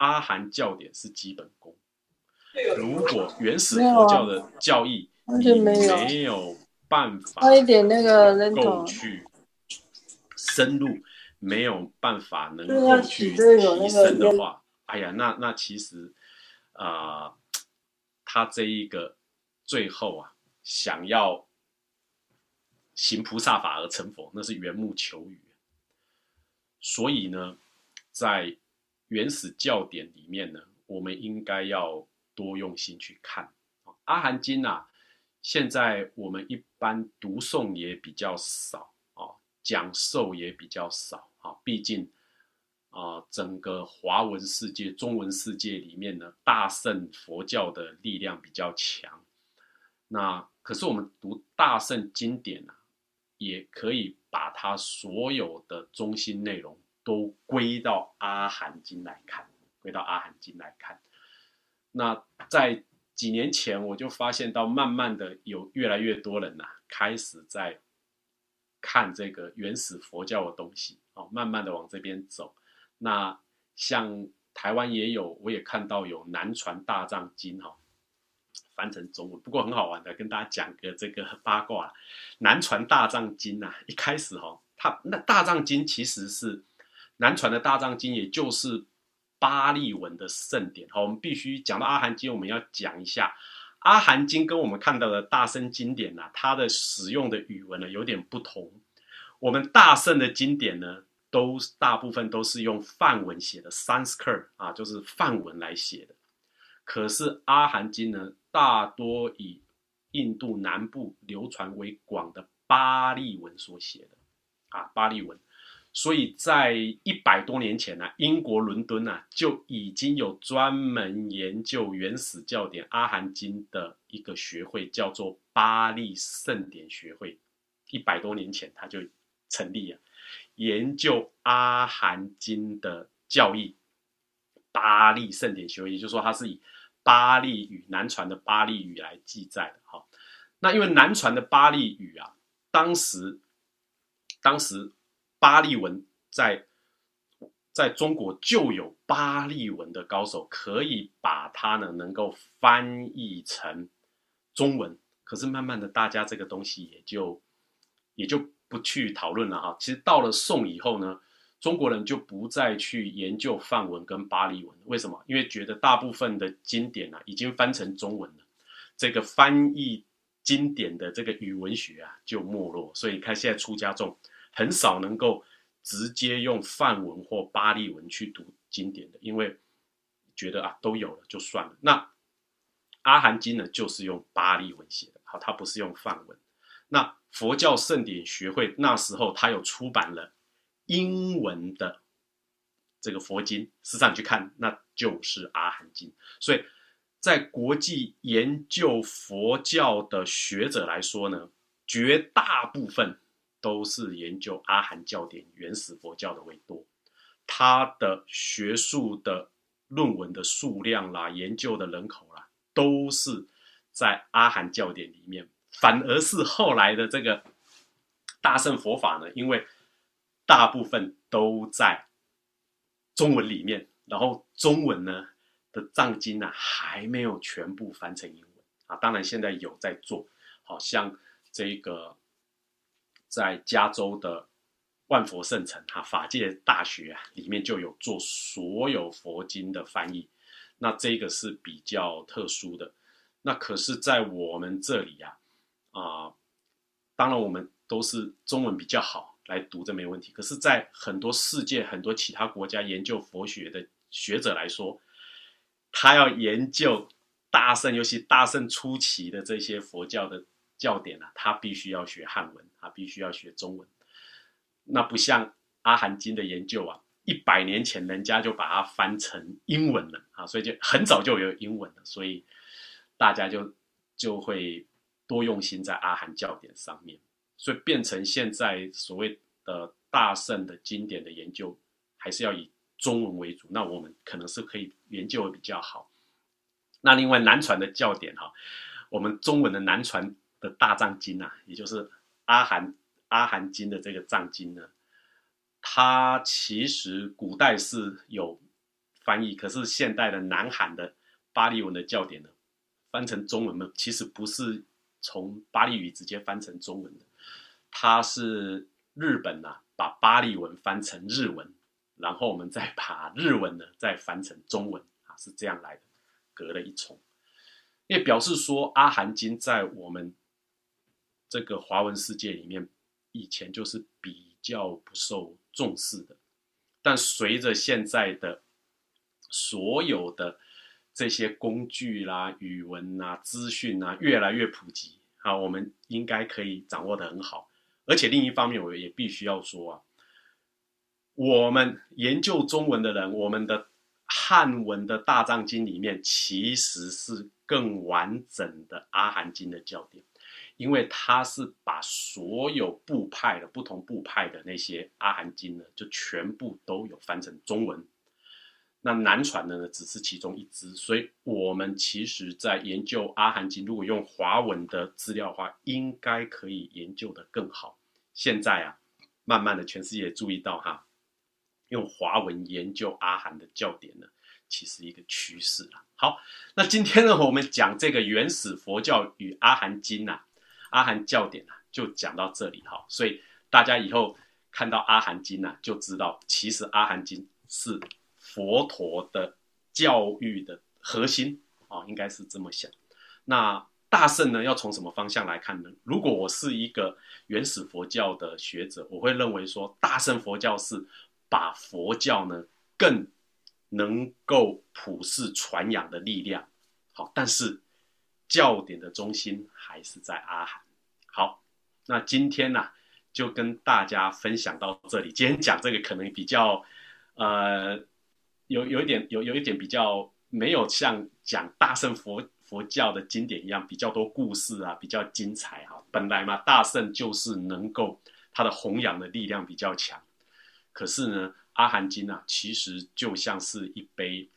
阿含教典是基本功。如果原始佛教的教义你没有办法一点那个能够去深入，没有办法能够去提升的话，哎呀，那那其实啊，他这一个最后啊，想要行菩萨法而成佛，那是缘木求鱼。所以呢，在原始教典里面呢，我们应该要多用心去看《阿含经》啊。现在我们一般读诵也比较少啊，讲授也比较少啊。毕竟啊，整个华文世界、中文世界里面呢，大圣佛教的力量比较强。那可是我们读大圣经典啊，也可以。把它所有的中心内容都归到《阿含经》来看，归到《阿含经》来看。那在几年前，我就发现到，慢慢的有越来越多人呐，开始在看这个原始佛教的东西，哦，慢慢的往这边走。那像台湾也有，我也看到有南传大藏经，哈。翻成中文，不过很好玩的，跟大家讲个这个八卦。南传大藏经呐，一开始哈，它那大藏经其实是南传的大藏经，也就是巴利文的圣典。好，我们必须讲到阿含经，我们要讲一下阿含经跟我们看到的大圣经典呢，它的使用的语文呢有点不同。我们大圣的经典呢，都大部分都是用梵文写的，Sanskrit 啊，就是梵文来写的。可是阿含经呢，大多以印度南部流传为广的巴利文所写的啊，巴利文。所以在一百多年前呢，英国伦敦呢就已经有专门研究原始教典《阿含经》的一个学会，叫做巴利圣典学会。一百多年前它就成立了，研究《阿含经》的教义。巴利圣典学会，也就是说，它是以巴利语南传的巴利语来记载的。哈，那因为南传的巴利语啊，当时，当时。巴利文在在中国就有巴利文的高手，可以把它呢能够翻译成中文。可是慢慢的，大家这个东西也就也就不去讨论了哈。其实到了宋以后呢，中国人就不再去研究梵文跟巴利文。为什么？因为觉得大部分的经典啊已经翻成中文了，这个翻译经典的这个语文学啊就没落。所以你看现在出家众。很少能够直接用梵文或巴利文去读经典的，因为觉得啊都有了就算了。那阿含经呢，就是用巴利文写的，好，它不是用梵文。那佛教圣典学会那时候，它有出版了英文的这个佛经，实际上你去看，那就是阿含经。所以在国际研究佛教的学者来说呢，绝大部分。都是研究阿含教典、原始佛教的为多，他的学术的论文的数量啦、研究的人口啦，都是在阿含教典里面。反而是后来的这个大乘佛法呢，因为大部分都在中文里面，然后中文呢的藏经呢还没有全部翻成英文啊。当然现在有在做，好像这个。在加州的万佛圣城哈法界大学啊，里面就有做所有佛经的翻译，那这个是比较特殊的。那可是，在我们这里呀，啊，当然我们都是中文比较好来读，这没问题。可是，在很多世界很多其他国家研究佛学的学者来说，他要研究大圣，尤其大圣初期的这些佛教的。教典啊，他必须要学汉文，他必须要学中文。那不像阿含经的研究啊，一百年前人家就把它翻成英文了啊，所以就很早就有英文了，所以大家就就会多用心在阿含教典上面，所以变成现在所谓的大圣的经典的研究，还是要以中文为主。那我们可能是可以研究的比较好。那另外南传的教典哈，我们中文的南传。的大藏经啊，也就是阿含阿含经的这个藏经呢，它其实古代是有翻译，可是现代的南韩的巴利文的教典呢，翻成中文呢，其实不是从巴利语直接翻成中文的，它是日本呐把巴利文翻成日文，然后我们再把日文呢再翻成中文啊，是这样来的，隔了一重，也表示说阿含经在我们。这个华文世界里面，以前就是比较不受重视的，但随着现在的所有的这些工具啦、语文啊、资讯啊越来越普及啊，我们应该可以掌握的很好。而且另一方面，我也必须要说啊，我们研究中文的人，我们的汉文的大藏经里面其实是更完整的阿含经的教典。因为他是把所有部派的不同部派的那些阿含经呢，就全部都有翻成中文。那南传的呢，只是其中一支。所以，我们其实在研究阿含经，如果用华文的资料的话，应该可以研究的更好。现在啊，慢慢的全世界注意到哈，用华文研究阿含的教典呢，其实一个趋势了。好，那今天呢，我们讲这个原始佛教与阿含经呐。阿含教典啊，就讲到这里哈，所以大家以后看到阿含经啊，就知道其实阿含经是佛陀的教育的核心啊，应该是这么想。那大圣呢，要从什么方向来看呢？如果我是一个原始佛教的学者，我会认为说，大乘佛教是把佛教呢更能够普世传扬的力量。好，但是教典的中心还是在阿含。好，那今天呢，就跟大家分享到这里。今天讲这个可能比较，呃，有有一点有有一点比较没有像讲大乘佛。佛教的经典一样，比较多故事啊，比较精彩哈。本来嘛，大圣就是能够它的弘扬的力量比较强。可是呢，《阿含经》啊，其实就像是一杯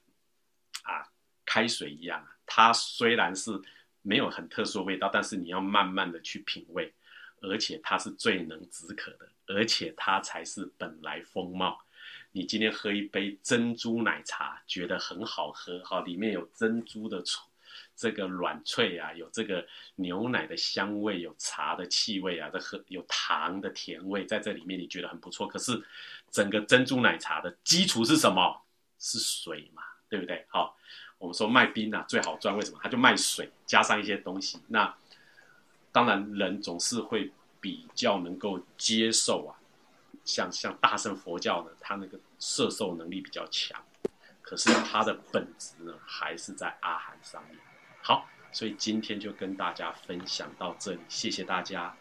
啊开水一样。它虽然是没有很特殊的味道，但是你要慢慢的去品味，而且它是最能止渴的，而且它才是本来风貌。你今天喝一杯珍珠奶茶，觉得很好喝哈，里面有珍珠的这个软脆啊，有这个牛奶的香味，有茶的气味啊，这喝有糖的甜味，在这里面你觉得很不错。可是整个珍珠奶茶的基础是什么？是水嘛，对不对？好，我们说卖冰啊最好赚，为什么？他就卖水，加上一些东西。那当然人总是会比较能够接受啊，像像大乘佛教呢，它那个摄受能力比较强，可是它的本质呢，还是在阿含上面。好，所以今天就跟大家分享到这里，谢谢大家。